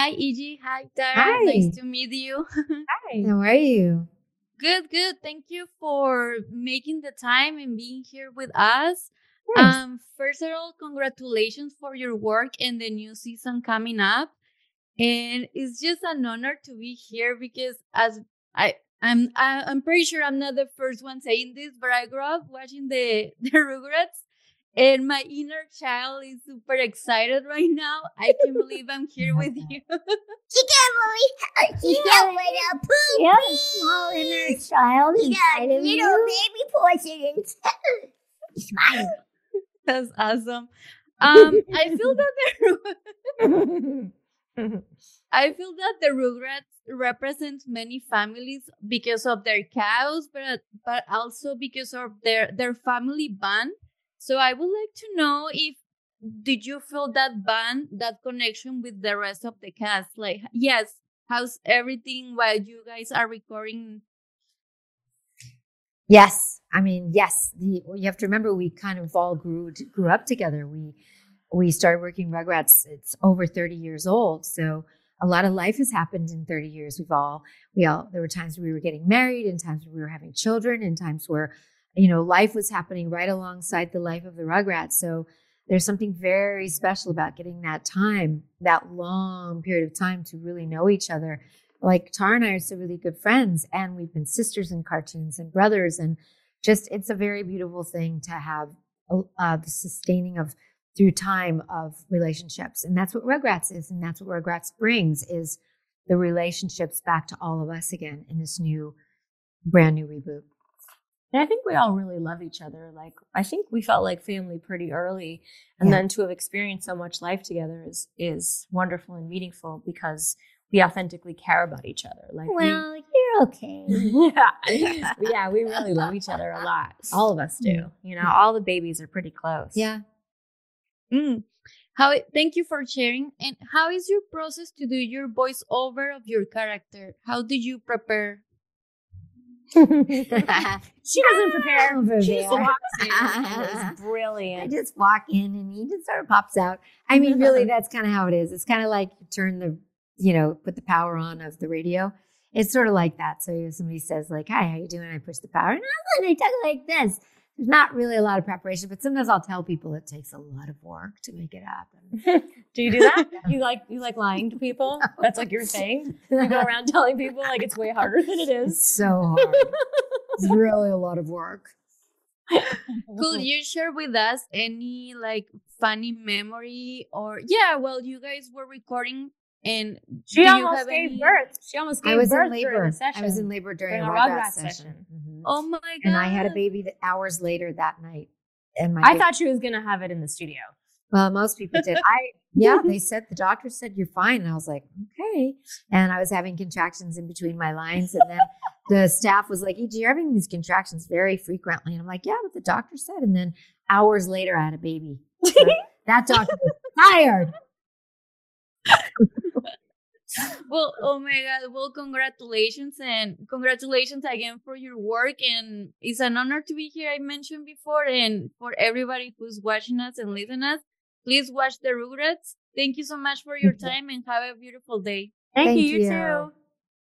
Hi, Iji. Hi, Tara. Hi. Nice to meet you. Hi. How are you? good, good. Thank you for making the time and being here with us. Yes. Um, first of all, congratulations for your work and the new season coming up. And it's just an honor to be here because as I I'm I, I'm pretty sure I'm not the first one saying this, but I grew up watching the the Rugrats, and my inner child is super excited right now. I can't believe I'm here with you. She can't believe she got with a poop. You have a small inner child inside of little you. baby portion. Smile. That's awesome. Um, I feel that the I feel that the Rugrats represent many families because of their cows, but but also because of their their family bond. So I would like to know if did you feel that bond, that connection with the rest of the cast? Like, yes, how's everything while you guys are recording? Yes, I mean, yes. The, you have to remember, we kind of all grew grew up together. We we started working Rugrats. It's over thirty years old, so a lot of life has happened in thirty years. We've all we all there were times we were getting married, and times we were having children, and times where you know life was happening right alongside the life of the Rugrats. So there's something very special about getting that time, that long period of time to really know each other like Tara and I are still really good friends, and we've been sisters in cartoons and brothers, and just it's a very beautiful thing to have uh, the sustaining of through time of relationships, and that's what Rugrats is, and that's what Rugrats brings is the relationships back to all of us again in this new, brand new reboot. And I think we all really love each other. Like I think we felt like family pretty early, and Yeah. then to have experienced so much life together is is wonderful and meaningful because we authentically care about each other. Like we- Well, you're okay. yeah, yeah, we really love each other a lot. All of us do. Yeah. You know, all the babies are pretty close. Yeah, Mm. How? Thank you for sharing. And how is your process to do your voiceover of your character? How did you prepare? she doesn't prepare. She just walks in. It's I brilliant. just walk in and he just sort of pops out. I mean, really, that's kind of how it is. It's kind of like you turn the, you know, put the power on of the radio. It's sort of like that. So somebody says like, "Hi, how you doing?" I push the power, and and I talk like this. There's not really a lot of preparation, but sometimes I'll tell people it takes a lot of work to make it happen. Do you do that? You like you like lying to people? That's like your thing. You go around telling people like it's way harder than it It's so hard. it's really a lot of work. Could you share with us any like funny memory or yeah? Well, you guys were recording and She almost gave any- birth. She almost gave I was birth in during labor. the session. I was in labor during, During a a Rugrats Rugrats session, session. Oh my god! and I had a baby that hours later that night. And my I ba- thought she was gonna have it in the studio. Well, most people did. I yeah, they said the doctor said you're fine, and I was like, okay. And I was having contractions in between my lines, and then the staff was like, "E.G., you're having these contractions very frequently," and I'm like, "Yeah, but the doctor said." And then hours later, I had a baby. So that doctor was tired. Well, oh my god! Well, congratulations and congratulations again for your work. And it's an honor to be here. I mentioned before, and for everybody who's watching us and listening us, please watch the Rugrats. Thank you so much for your time and have a beautiful day. Thank, Thank you, you you. too.